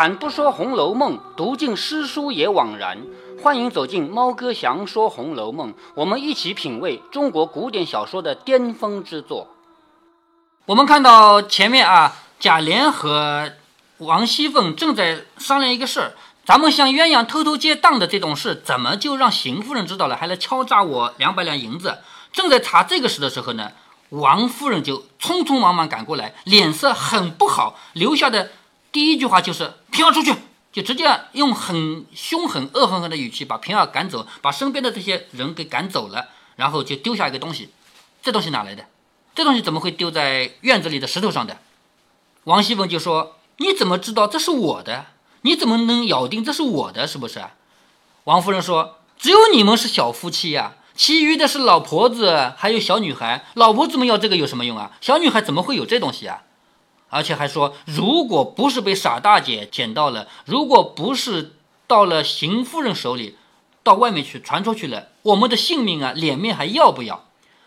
开坛不说《红楼梦》，读尽诗书也枉然。欢迎走进猫哥祥说《红楼梦》，我们一起品味中国古典小说的巅峰之作。我们看到前面啊，贾琏和王熙凤正在商量一个事儿。咱们向鸳鸯偷偷借当的这种事，怎么就让邢夫人知道了，还来敲诈我两百两银子？正在查这个事的时候呢，王夫人就匆匆忙忙赶过来，脸色很不好，留下的。第一句话就是平儿出去，就直接用很凶狠、恶狠狠的语气把平儿赶走，把身边的这些人给赶走了，然后就丢下一个东西，这东西哪来的？这东西怎么会丢在院子里的石头上的？王熙凤就说：“你怎么知道这是我的？你怎么能咬定这是我的？是不是？”王夫人说：“只有你们是小夫妻呀，其余的是老婆子还有小女孩。老婆子们要这个有什么用啊？小女孩怎么会有这东西啊？”而且还说，如果不是被傻大姐捡到了，如果不是到了邢夫人手里，到外面去传出去了，我们的性命啊，脸面还要不要？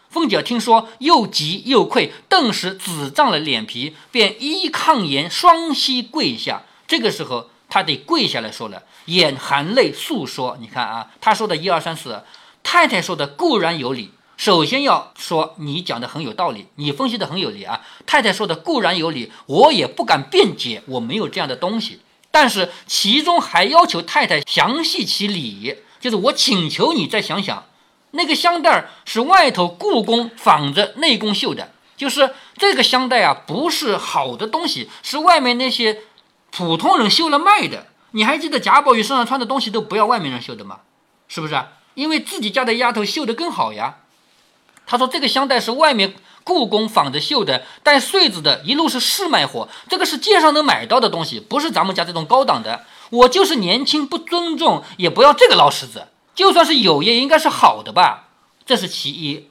凤姐听说，又急又愧，顿时紫涨了脸皮，便一抗言，双膝跪下。这个时候，她得跪下来说了，眼含泪诉说。你看啊，她说的一二三四，太太说的固然有理。首先要说，你讲的很有道理，你分析的很有理啊。太太说的固然有理，我也不敢辩解，我没有这样的东西。但是其中还要求太太详细其理，就是我请求你再想想，那个香袋儿是外头故宫仿着内宫绣的，就是这个香袋啊，不是好的东西，是外面那些普通人绣了卖的。你还记得贾宝玉身上穿的东西都不要外面人绣的吗？是不是？因为自己家的丫头绣的更好呀。他说：“这个香袋是外面故宫仿的绣的，带穗子的，一路是市卖货。这个是街上能买到的东西，不是咱们家这种高档的。我就是年轻，不尊重，也不要这个老狮子。就算是有，也应该是好的吧？这是其一。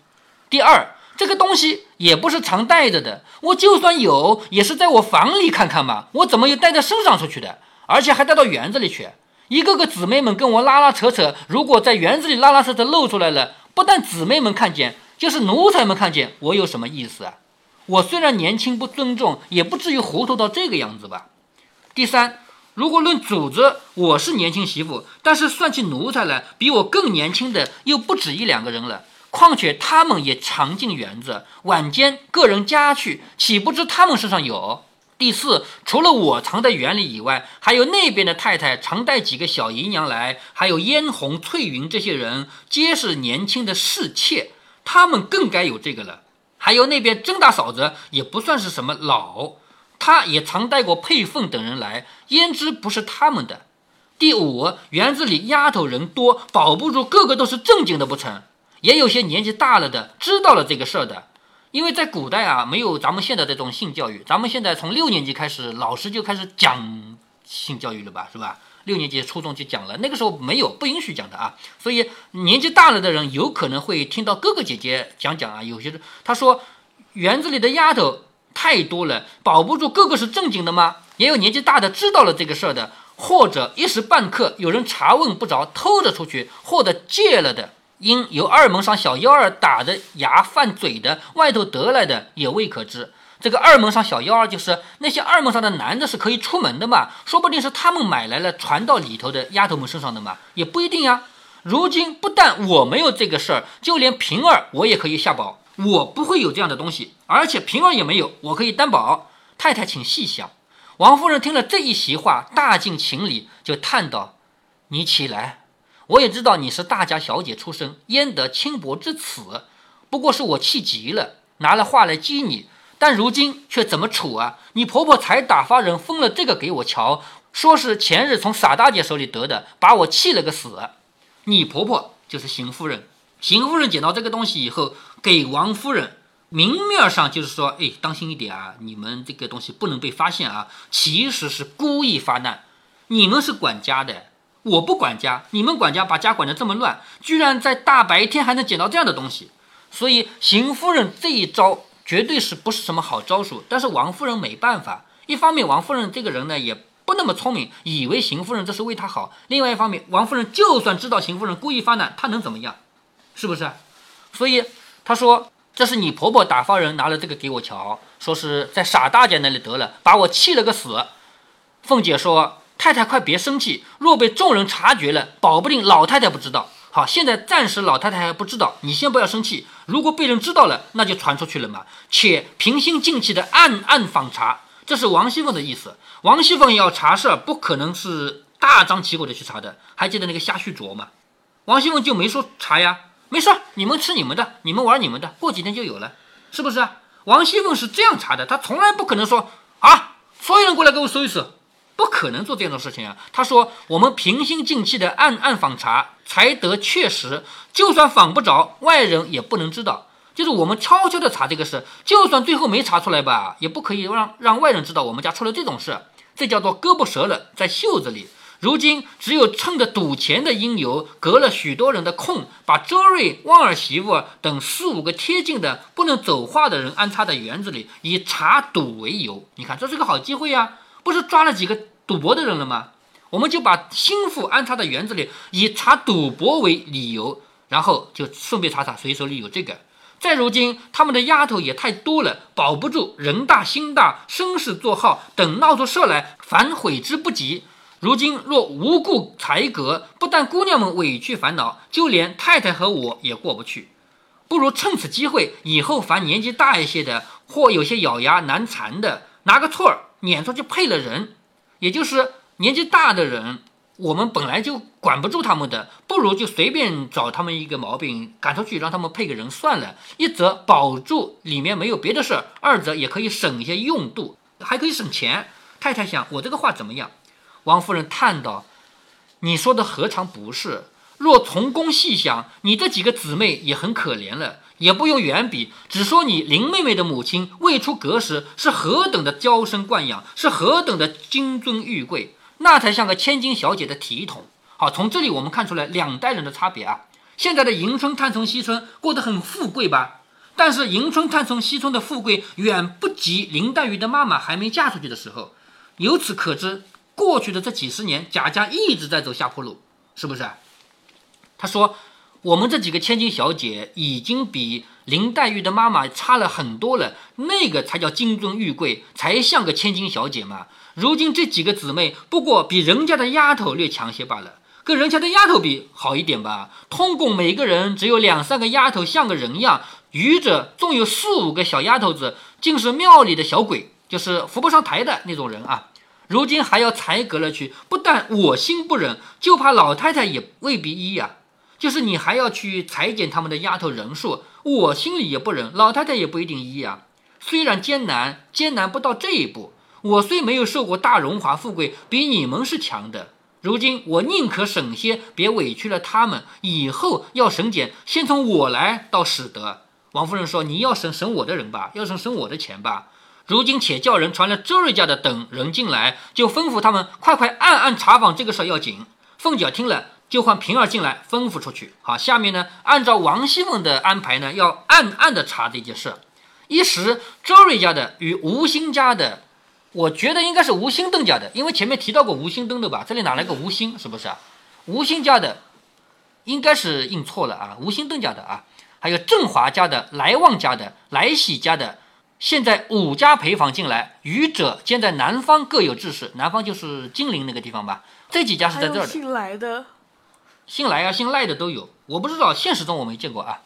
第二，这个东西也不是常带着的。我就算有，也是在我房里看看嘛。我怎么又带在身上出去的？而且还带到园子里去。一个个姊妹们跟我拉拉扯扯，如果在园子里拉拉扯扯露出来了，不但姊妹们看见。”就是奴才们看见我有什么意思啊？我虽然年轻不尊重，也不至于糊涂到这个样子吧。第三，如果论主子，我是年轻媳妇，但是算起奴才来，比我更年轻的又不止一两个人了。况且他们也常进园子，晚间个人家去，岂不知他们身上有？第四，除了我藏在园里以外，还有那边的太太常带几个小姨娘来，还有嫣红、翠云这些人，皆是年轻的侍妾。他们更该有这个了，还有那边甄大嫂子也不算是什么老，她也常带过佩凤等人来，胭脂不是他们的。第五，园子里丫头人多，保不住个个都是正经的不成？也有些年纪大了的，知道了这个事儿的，因为在古代啊，没有咱们现在这种性教育，咱们现在从六年级开始，老师就开始讲性教育了吧，是吧？六年级初中就讲了，那个时候没有不允许讲的啊，所以年纪大了的人有可能会听到哥哥姐姐讲讲啊。有些他说园子里的丫头太多了，保不住个个是正经的吗？也有年纪大的知道了这个事儿的，或者一时半刻有人查问不着，偷着出去，或者借了的，因由二门上小幺儿打的牙犯嘴的，外头得来的也未可知。这个二门上小幺儿就是那些二门上的男的，是可以出门的嘛？说不定是他们买来了传到里头的丫头们身上的嘛？也不一定呀。如今不但我没有这个事儿，就连平儿我也可以下保，我不会有这样的东西，而且平儿也没有，我可以担保。太太，请细想。王夫人听了这一席话，大尽情理，就叹道：“你起来，我也知道你是大家小姐出身，焉得轻薄之此？不过是我气急了，拿了话来激你。”但如今却怎么处啊？你婆婆才打发人封了这个给我瞧，说是前日从傻大姐手里得的，把我气了个死。你婆婆就是邢夫人，邢夫人捡到这个东西以后，给王夫人明面上就是说，哎，当心一点啊，你们这个东西不能被发现啊。其实是故意发难。你们是管家的，我不管家，你们管家把家管得这么乱，居然在大白天还能捡到这样的东西，所以邢夫人这一招。绝对是不是什么好招数？但是王夫人没办法。一方面，王夫人这个人呢也不那么聪明，以为邢夫人这是为她好；另外一方面，王夫人就算知道邢夫人故意发难，她能怎么样？是不是？所以她说：“这是你婆婆打发人拿了这个给我瞧，说是在傻大姐那里得了，把我气了个死。”凤姐说：“太太快别生气，若被众人察觉了，保不定老太太不知道。好，现在暂时老太太还不知道，你先不要生气。如果被人知道了，那就传出去了嘛。且平心静气的暗暗访查，这是王熙凤的意思。王熙凤要查事儿，不可能是大张旗鼓的去查的。还记得那个夏旭卓吗？王熙凤就没说查呀，没事，你们吃你们的，你们玩你们的，过几天就有了，是不是啊？王熙凤是这样查的，她从来不可能说啊，所有人过来给我搜一搜。”不可能做这样的事情啊！他说：“我们平心静气的暗暗访查，才得确实。就算访不着，外人也不能知道。就是我们悄悄的查这个事，就算最后没查出来吧，也不可以让让外人知道我们家出了这种事。这叫做胳膊折了，在袖子里。如今只有趁着赌钱的因由，隔了许多人的空，把周瑞、旺儿媳妇等四五个贴近的、不能走话的人安插在园子里，以查赌为由。你看，这是个好机会呀！不是抓了几个。”赌博的人了吗？我们就把心腹安插在园子里，以查赌博为理由，然后就顺便查查谁手里有这个。再如今，他们的丫头也太多了，保不住人大心大，生事做号，等闹出事来，反悔之不及。如今若无故裁革，不但姑娘们委屈烦恼，就连太太和我也过不去。不如趁此机会，以后凡年纪大一些的，或有些咬牙难缠的，拿个错儿撵出去配了人。也就是年纪大的人，我们本来就管不住他们的，不如就随便找他们一个毛病赶出去，让他们配个人算了。一则保住里面没有别的事儿，二则也可以省一些用度，还可以省钱。太太想，我这个话怎么样？王夫人叹道：“你说的何尝不是？若从公细想，你这几个姊妹也很可怜了。”也不用远比，只说你林妹妹的母亲未出阁时是何等的娇生惯养，是何等的金尊玉贵，那才像个千金小姐的体统。好，从这里我们看出来两代人的差别啊。现在的迎春、探春、惜春过得很富贵吧？但是迎春、探春、惜春的富贵远不及林黛玉的妈妈还没嫁出去的时候。由此可知，过去的这几十年，贾家一直在走下坡路，是不是？他说。我们这几个千金小姐已经比林黛玉的妈妈差了很多了，那个才叫金尊玉贵，才像个千金小姐嘛。如今这几个姊妹不过比人家的丫头略强些罢了，跟人家的丫头比好一点吧。通共每个人只有两三个丫头像个人样，余者纵有四五个小丫头子，竟是庙里的小鬼，就是扶不上台的那种人啊。如今还要裁革了去，不但我心不忍，就怕老太太也未必依呀。就是你还要去裁减他们的丫头人数，我心里也不忍，老太太也不一定依啊。虽然艰难，艰难不到这一步。我虽没有受过大荣华富贵，比你们是强的。如今我宁可省些，别委屈了他们。以后要省俭，先从我来，倒使得。王夫人说：“你要省省我的人吧，要省省我的钱吧。如今且叫人传了周瑞家的等人进来，就吩咐他们快快暗暗查访这个事儿要紧。”凤姐听了。就换平儿进来吩咐出去。好，下面呢，按照王熙凤的安排呢，要暗暗的查这件事。一时周瑞家的与吴兴家的，我觉得应该是吴兴邓家的，因为前面提到过吴兴登的吧？这里哪来个吴兴？是不是啊？吴兴家的应该是印错了啊，吴兴邓家的啊，还有振华家的、来旺家的、来喜家的，现在五家陪房进来，余者兼在南方各有志士，南方就是金陵那个地方吧？这几家是在这儿的。新来的。姓来啊，姓赖的都有，我不知道，现实中我没见过啊。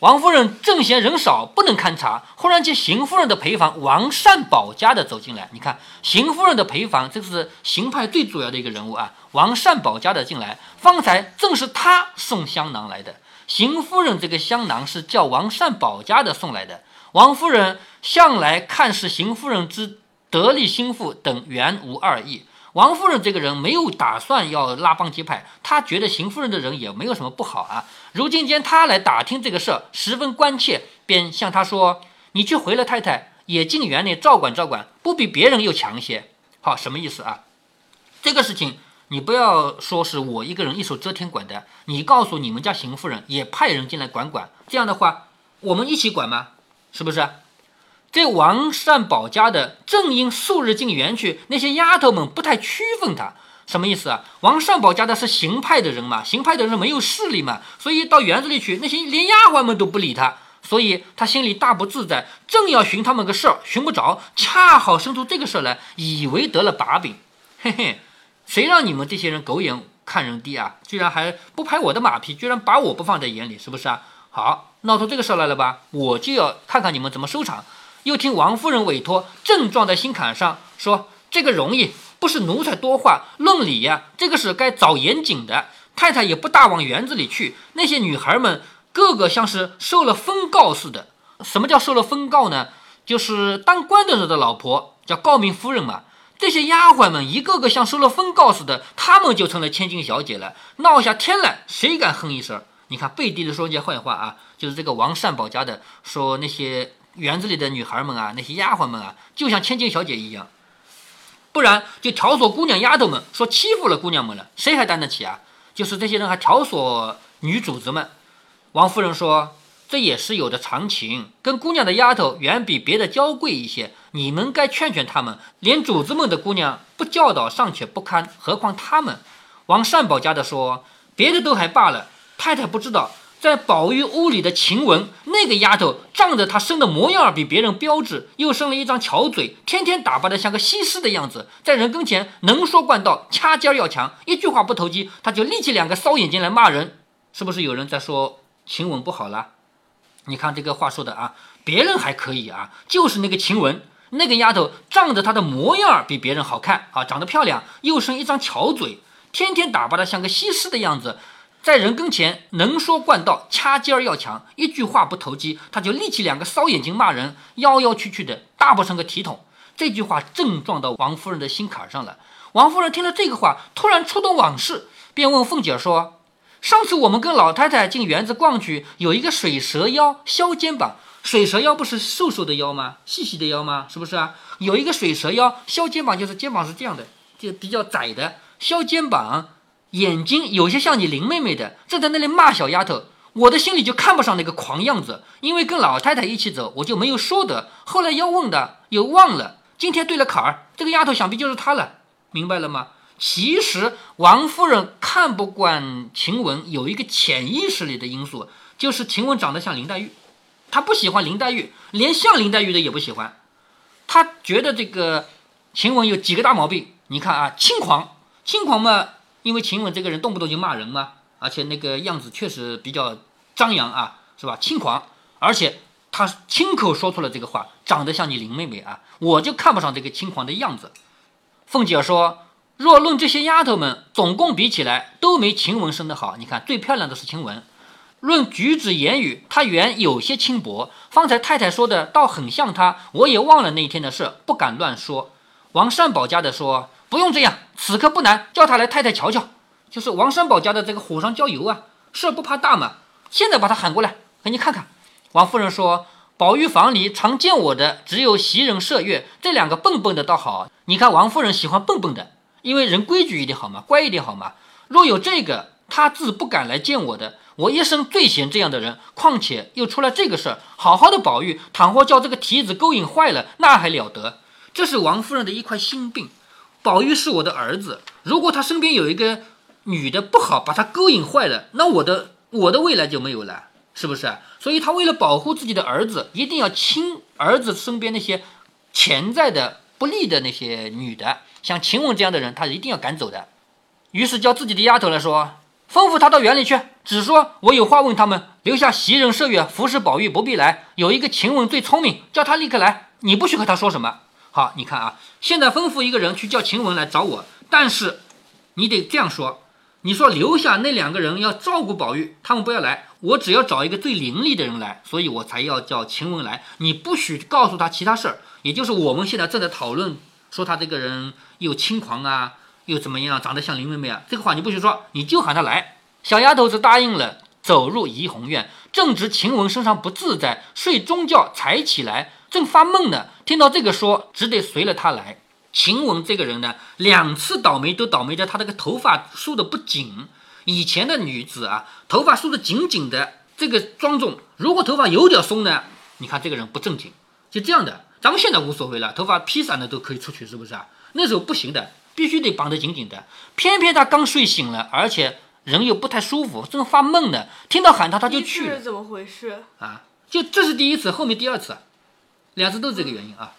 王夫人正嫌人少不能勘察，忽然间邢夫人的陪房王善保家的走进来。你看，邢夫人的陪房，这是邢派最主要的一个人物啊。王善保家的进来，方才正是他送香囊来的。邢夫人这个香囊是叫王善保家的送来的。王夫人向来看是邢夫人之得力心腹，等原无二意。王夫人这个人没有打算要拉帮结派，她觉得邢夫人的人也没有什么不好啊。如今见她来打听这个事儿，十分关切，便向她说：“你去回了太太，也进园内照管照管，不比别人又强些。”好，什么意思啊？这个事情你不要说是我一个人一手遮天管的，你告诉你们家邢夫人也派人进来管管。这样的话，我们一起管吗？是不是？这王善保家的正因素日进园去，那些丫头们不太区分他，什么意思啊？王善保家的是行派的人嘛，行派的人没有势力嘛，所以到园子里去，那些连丫鬟们都不理他，所以他心里大不自在，正要寻他们个事儿，寻不着，恰好生出这个事儿来，以为得了把柄。嘿嘿，谁让你们这些人狗眼看人低啊？居然还不拍我的马屁，居然把我不放在眼里，是不是啊？好，闹出这个事儿来了吧？我就要看看你们怎么收场。又听王夫人委托，正撞在心坎上，说这个容易，不是奴才多话，论理呀，这个是该找严谨的。太太也不大往园子里去，那些女孩们个个像是受了封告似的。什么叫受了封告呢？就是当官的人的老婆叫诰命夫人嘛。这些丫鬟们一个个像收了封告似的，她们就成了千金小姐了。闹下天来，谁敢哼一声？你看背地里说人家坏话啊，就是这个王善保家的说那些园子里的女孩们啊，那些丫鬟们啊，就像千金小姐一样。不然就挑唆姑娘丫头们说欺负了姑娘们了，谁还担得起啊？就是这些人还挑唆女主子们，王夫人说这也是有的常情，跟姑娘的丫头远比别的娇贵一些，你们该劝劝他们。连主子们的姑娘不教导尚且不堪，何况他们？王善保家的说，别的都还罢了，太太不知道，在宝玉屋里的晴雯那个丫头，仗着她生的模样比别人标致，又生了一张巧嘴，天天打扮的像个西施的样子，在人跟前能说惯道，掐尖要强，一句话不投机，她就立起两个骚眼睛来骂人。是不是有人在说晴雯不好了？你看这个话说的啊，别人还可以啊，就是那个晴雯那个丫头，仗着她的模样比别人好看啊，长得漂亮，又生一张巧嘴，天天打扮的像个西施的样子。在人跟前能说惯道，掐尖儿要强，一句话不投机，他就立起两个骚眼睛骂人，妖妖曲曲的，大不成个体统。这句话正撞到王夫人的心坎上了。王夫人听了这个话，突然触动往事，便问凤姐说：“上次我们跟老太太进园子逛去，有一个水蛇腰削肩膀。水蛇腰不是瘦瘦的腰吗？细细的腰吗？是不是啊？有一个水蛇腰削肩膀，就是肩膀是这样的，就比较窄的削肩膀。”眼睛有些像你林妹妹的，正在那里骂小丫头，我的心里就看不上那个狂样子，因为跟老太太一起走，我就没有说的。后来要问的又忘了，今天对了坎儿，这个丫头想必就是她了，明白了吗？其实王夫人看不惯晴雯，有一个潜意识里的因素，就是晴雯长得像林黛玉，她不喜欢林黛玉，连像林黛玉的也不喜欢，她觉得这个晴雯有几个大毛病，你看啊，轻狂，轻狂嘛。因为晴雯这个人动不动就骂人嘛，而且那个样子确实比较张扬啊，是吧？轻狂，而且他亲口说出了这个话，长得像你林妹妹啊，我就看不上这个轻狂的样子。凤姐说：“若论这些丫头们，总共比起来都没晴雯生得好。你看最漂亮的是晴雯。论举止言语，她原有些轻薄。方才太太说的倒很像她，我也忘了那天的事，不敢乱说。”王善保家的说。不用这样，此刻不难，叫他来太太瞧瞧。就是王三宝家的这个火上浇油啊，事不怕大嘛。现在把他喊过来，给你看看。王夫人说：“宝玉房里常见我的只有袭人、麝月这两个笨笨的倒好。你看王夫人喜欢笨笨的，因为人规矩一点好嘛，乖一点好嘛。若有这个，他自不敢来见我的。我一生最嫌这样的人，况且又出了这个事儿，好好的宝玉，倘或叫这个蹄子勾引坏了，那还了得？这是王夫人的一块心病。”宝玉是我的儿子，如果他身边有一个女的不好，把他勾引坏了，那我的我的未来就没有了，是不是？所以他为了保护自己的儿子，一定要亲儿子身边那些潜在的不利的那些女的，像晴雯这样的人，他一定要赶走的。于是叫自己的丫头来说，吩咐他到园里去，只说我有话问他们，留下袭人、麝月服侍宝玉，不必来。有一个晴雯最聪明，叫他立刻来，你不许和他说什么。好，你看啊，现在吩咐一个人去叫晴雯来找我，但是你得这样说，你说留下那两个人要照顾宝玉，他们不要来，我只要找一个最伶俐的人来，所以我才要叫晴雯来。你不许告诉他其他事儿，也就是我们现在正在讨论，说他这个人又轻狂啊，又怎么样，长得像林妹妹啊，这个话你不许说，你就喊他来。小丫头子答应了，走入怡红院，正值晴雯身上不自在，睡中觉才起来。正发梦呢，听到这个说，只得随了他来。晴雯这个人呢，两次倒霉都倒霉在她那个头发梳的不紧。以前的女子啊，头发梳的紧紧的，这个庄重。如果头发有点松呢，你看这个人不正经，就这样的。咱们现在无所谓了，头发披散的都可以出去，是不是啊？那时候不行的，必须得绑得紧紧的。偏偏他刚睡醒了，而且人又不太舒服，正发梦呢，听到喊他，他就去了。怎么回事啊？就这是第一次，后面第二次。两次都是这个原因啊，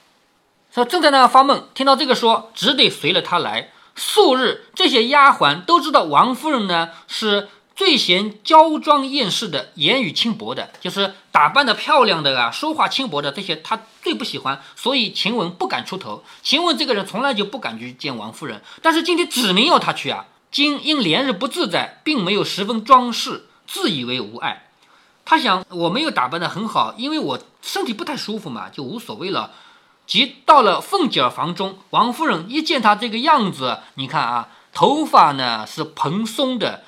说正在那发梦，听到这个说，只得随了他来。素日这些丫鬟都知道王夫人呢是最嫌娇妆艳饰的，言语轻薄的，就是打扮的漂亮的啊，说话轻薄的这些，她最不喜欢。所以晴雯不敢出头。晴雯这个人从来就不敢去见王夫人，但是今天指明要她去啊。今因连日不自在，并没有十分装饰，自以为无碍。他想我没有打扮的很好，因为我身体不太舒服嘛，就无所谓了。即到了凤姐儿房中，王夫人一见他这个样子，你看啊，头发呢是蓬松的，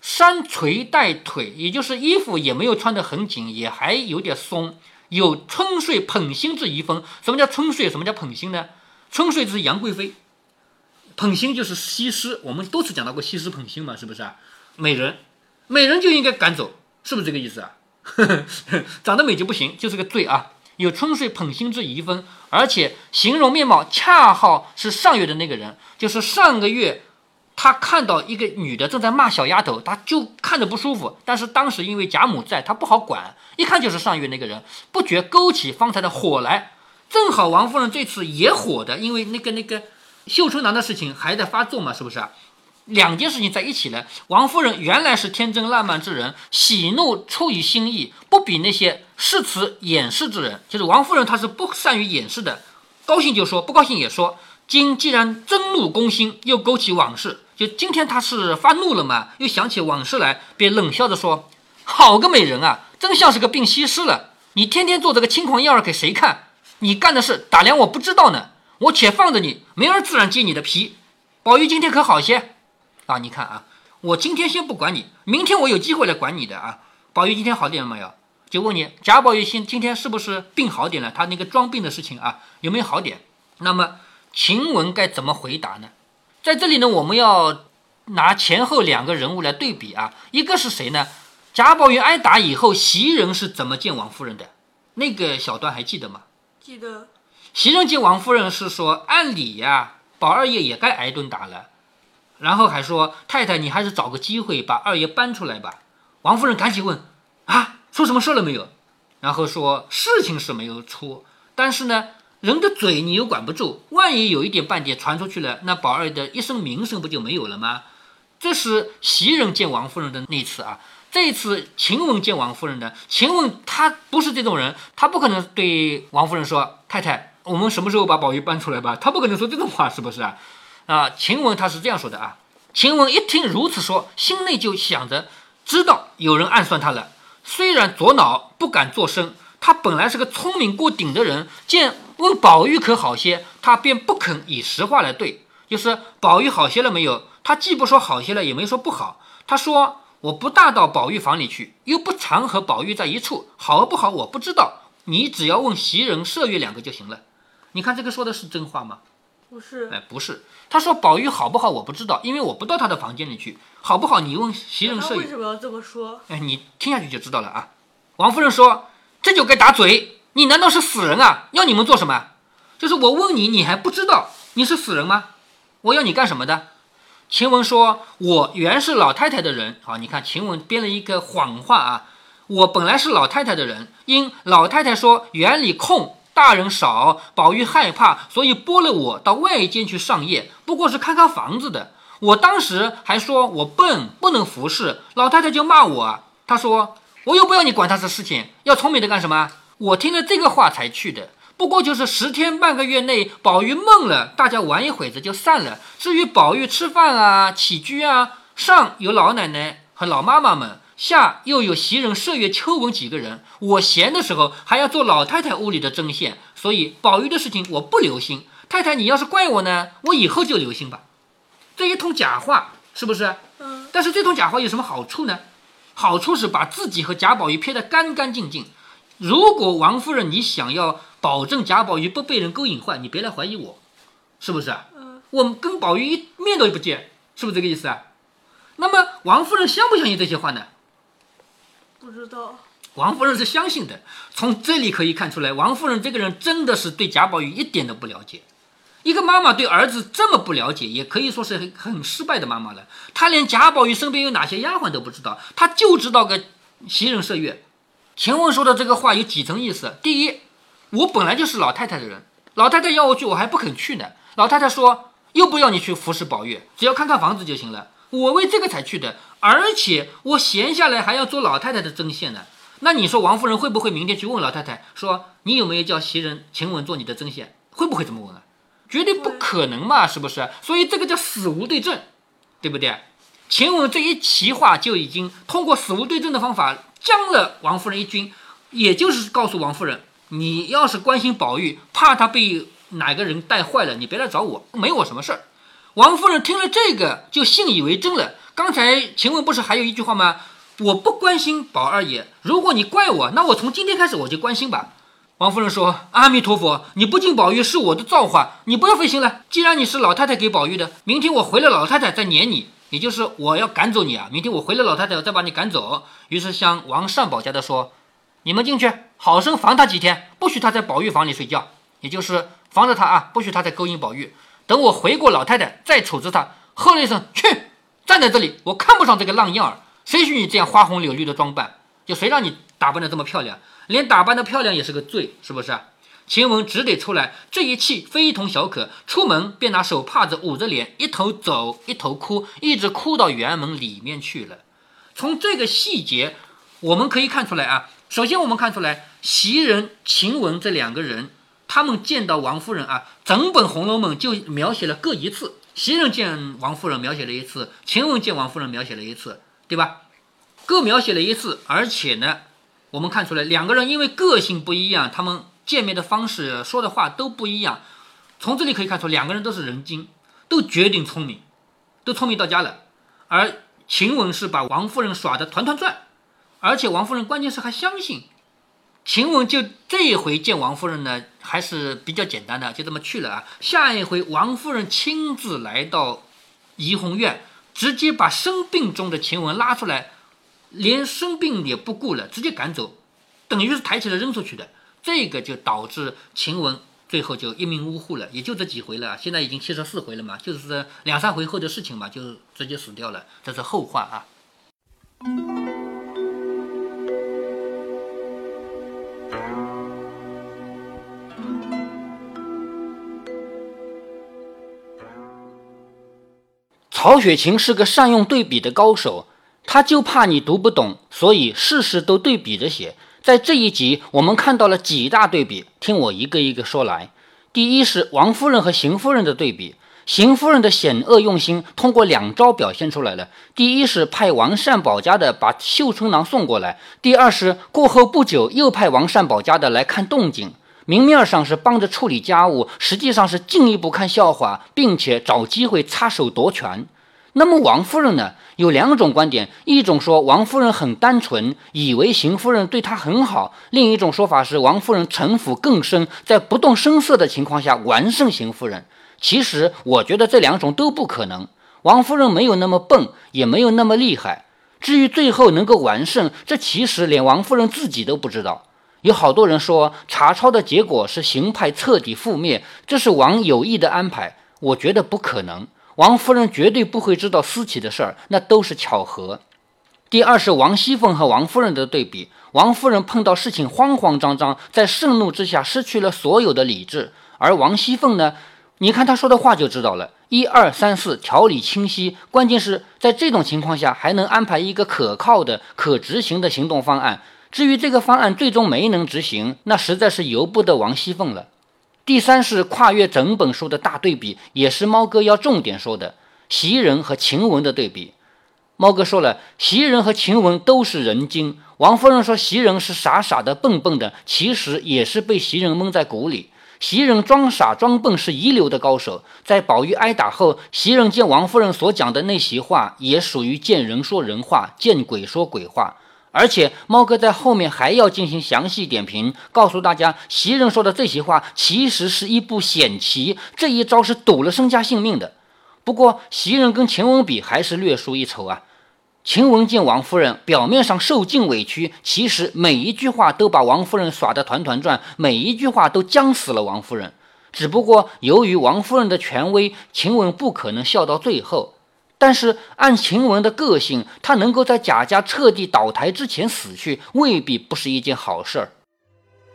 山垂带腿，也就是衣服也没有穿得很紧，也还有点松，有春睡捧心之遗风。什么叫春睡？什么叫捧心呢？春睡就是杨贵妃，捧心就是西施。我们多次讲到过西施捧心嘛，是不是啊？美人，美人就应该赶走，是不是这个意思啊？长得美就不行，就是个罪啊！有春睡捧心之遗风，而且形容面貌恰好是上月的那个人，就是上个月他看到一个女的正在骂小丫头，他就看着不舒服。但是当时因为贾母在，他不好管，一看就是上月那个人，不觉勾起方才的火来。正好王夫人这次也火的，因为那个那个绣春囊的事情还在发作嘛，是不是？两件事情在一起了。王夫人原来是天真烂漫之人，喜怒出于心意，不比那些饰词掩饰之人。就是王夫人，她是不善于掩饰的，高兴就说，不高兴也说。今既然真怒攻心，又勾起往事，就今天她是发怒了嘛，又想起往事来，便冷笑着说：“好个美人啊，真像是个病西施了。你天天做这个轻狂样儿给谁看？你干的事打量我不知道呢，我且放着你，明儿自然揭你的皮。宝玉今天可好些？”啊，你看啊，我今天先不管你，明天我有机会来管你的啊。宝玉今天好点了没有？就问你，贾宝玉今今天是不是病好点了？他那个装病的事情啊，有没有好点？那么晴雯该怎么回答呢？在这里呢，我们要拿前后两个人物来对比啊。一个是谁呢？贾宝玉挨打以后，袭人是怎么见王夫人的？那个小段还记得吗？记得。袭人见王夫人是说，按理呀，宝二爷也该挨顿打了。然后还说：“太太，你还是找个机会把二爷搬出来吧。”王夫人赶紧问：“啊，出什么事了没有？”然后说：“事情是没有出，但是呢，人的嘴你又管不住，万一有一点半点传出去了，那宝二爷的一声名声不就没有了吗？”这是袭人见王夫人的那次啊。这一次晴雯见王夫人的，晴雯她不是这种人，她不可能对王夫人说：“太太，我们什么时候把宝玉搬出来吧？”她不可能说这种话，是不是啊？啊，晴雯她是这样说的啊。晴雯一听如此说，心内就想着，知道有人暗算她了。虽然左脑不敢作声，她本来是个聪明过顶的人，见问宝玉可好些，她便不肯以实话来对，就是宝玉好些了没有？她既不说好些了，也没说不好。她说我不大到宝玉房里去，又不常和宝玉在一处，好和不好我不知道。你只要问袭人、麝月两个就行了。你看这个说的是真话吗？不是，哎，不是。他说宝玉好不好，我不知道，因为我不到他的房间里去。好不好，你问袭人。为什么要这么说？哎，你听下去就知道了啊。王夫人说：“这就该打嘴，你难道是死人啊？要你们做什么？就是我问你，你还不知道你是死人吗？我要你干什么的？”晴雯说：“我原是老太太的人。”好，你看晴雯编了一个谎话啊。我本来是老太太的人，因老太太说园里空。大人少，宝玉害怕，所以拨了我到外间去上夜，不过是看看房子的。我当时还说我笨，不能服侍，老太太就骂我。她说我又不要你管她的事情，要聪明的干什么？我听了这个话才去的。不过就是十天半个月内，宝玉梦了，大家玩一会子就散了。至于宝玉吃饭啊、起居啊，上有老奶奶和老妈妈们。下又有袭人、麝月、秋纹几个人，我闲的时候还要做老太太屋里的针线，所以宝玉的事情我不留心。太太，你要是怪我呢，我以后就留心吧。这一通假话是不是？嗯。但是这通假话有什么好处呢？好处是把自己和贾宝玉撇得干干净净。如果王夫人你想要保证贾宝玉不被人勾引坏，你别来怀疑我，是不是？嗯。我们跟宝玉一面都不见，是不是这个意思啊？那么王夫人相不相信这些话呢？不知道，王夫人是相信的。从这里可以看出来，王夫人这个人真的是对贾宝玉一点都不了解。一个妈妈对儿子这么不了解，也可以说是很很失败的妈妈了。她连贾宝玉身边有哪些丫鬟都不知道，她就知道个袭人、麝月。晴雯说的这个话有几层意思？第一，我本来就是老太太的人，老太太要我去，我还不肯去呢。老太太说又不要你去服侍宝玉，只要看看房子就行了。我为这个才去的，而且我闲下来还要做老太太的针线呢。那你说王夫人会不会明天去问老太太说你有没有叫袭人、晴雯做你的针线？会不会这么问啊？绝对不可能嘛，是不是？所以这个叫死无对证，对不对？晴雯这一席话就已经通过死无对证的方法将了王夫人一军，也就是告诉王夫人，你要是关心宝玉，怕他被哪个人带坏了，你别来找我，没我什么事儿。王夫人听了这个就信以为真了。刚才晴雯不是还有一句话吗？我不关心宝二爷，如果你怪我，那我从今天开始我就关心吧。王夫人说：“阿弥陀佛，你不敬宝玉是我的造化，你不要费心了。既然你是老太太给宝玉的，明天我回了老太太再撵你，也就是我要赶走你啊。明天我回了老太太，我再把你赶走。”于是向王善保家的说：“你们进去，好生防他几天，不许他在宝玉房里睡觉，也就是防着他啊，不许他再勾引宝玉。等我回过老太太再处置他。”喝了一声：“去，站在这里，我看不上这个浪样儿。”谁许你这样花红柳绿的装扮？就谁让你打扮的这么漂亮？连打扮的漂亮也是个罪，是不是？晴雯只得出来，这一气非同小可。出门便拿手帕子捂着脸，一头走一头哭，一直哭到园门里面去了。从这个细节，我们可以看出来啊。首先，我们看出来袭人、晴雯这两个人，他们见到王夫人啊，整本《红楼梦》就描写了各一次。袭人见王夫人描写了一次，晴雯见王夫人描写了一次。对吧？各描写了一次，而且呢，我们看出来两个人因为个性不一样，他们见面的方式、说的话都不一样。从这里可以看出，两个人都是人精，都绝顶聪明，都聪明到家了。而晴雯是把王夫人耍得团团转，而且王夫人关键是还相信。晴雯就这一回见王夫人呢，还是比较简单的，就这么去了啊。下一回王夫人亲自来到怡红院。直接把生病中的晴雯拉出来，连生病也不顾了，直接赶走，等于是抬起来扔出去的。这个就导致晴雯最后就一命呜呼了，也就这几回了。现在已经七十四回了嘛，就是两三回后的事情嘛，就直接死掉了。这是后话啊。曹雪芹是个善用对比的高手，他就怕你读不懂，所以事事都对比着写。在这一集，我们看到了几大对比，听我一个一个说来。第一是王夫人和邢夫人的对比，邢夫人的险恶用心通过两招表现出来了。第一是派王善保家的把绣春囊送过来，第二是过后不久又派王善保家的来看动静。明面上是帮着处理家务，实际上是进一步看笑话，并且找机会插手夺权。那么王夫人呢？有两种观点，一种说王夫人很单纯，以为邢夫人对她很好；另一种说法是王夫人城府更深，在不动声色的情况下完胜邢夫人。其实我觉得这两种都不可能，王夫人没有那么笨，也没有那么厉害。至于最后能够完胜，这其实连王夫人自己都不知道。有好多人说查抄的结果是邢派彻底覆灭，这是王有意的安排，我觉得不可能。王夫人绝对不会知道私企的事儿，那都是巧合。第二是王熙凤和王夫人的对比，王夫人碰到事情慌慌张张，在盛怒之下失去了所有的理智，而王熙凤呢，你看她说的话就知道了，一二三四条理清晰，关键是在这种情况下还能安排一个可靠的、可执行的行动方案。至于这个方案最终没能执行，那实在是由不得王熙凤了。第三是跨越整本书的大对比，也是猫哥要重点说的袭人和晴雯的对比。猫哥说了，袭人和晴雯都是人精。王夫人说袭人是傻傻的、笨笨的，其实也是被袭人蒙在鼓里。袭人装傻装笨是一流的高手。在宝玉挨打后，袭人见王夫人所讲的那席话，也属于见人说人话，见鬼说鬼话。而且猫哥在后面还要进行详细点评，告诉大家袭人说的这些话其实是一步险棋，这一招是赌了身家性命的。不过袭人跟晴雯比还是略输一筹啊。晴雯见王夫人表面上受尽委屈，其实每一句话都把王夫人耍得团团转，每一句话都僵死了王夫人。只不过由于王夫人的权威，晴雯不可能笑到最后。但是按晴雯的个性，她能够在贾家彻底倒台之前死去，未必不是一件好事儿。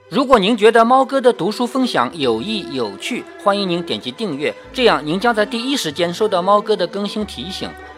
如果您觉得猫哥的读书分享有益有趣，欢迎您点击订阅，这样您将在第一时间收到猫哥的更新提醒。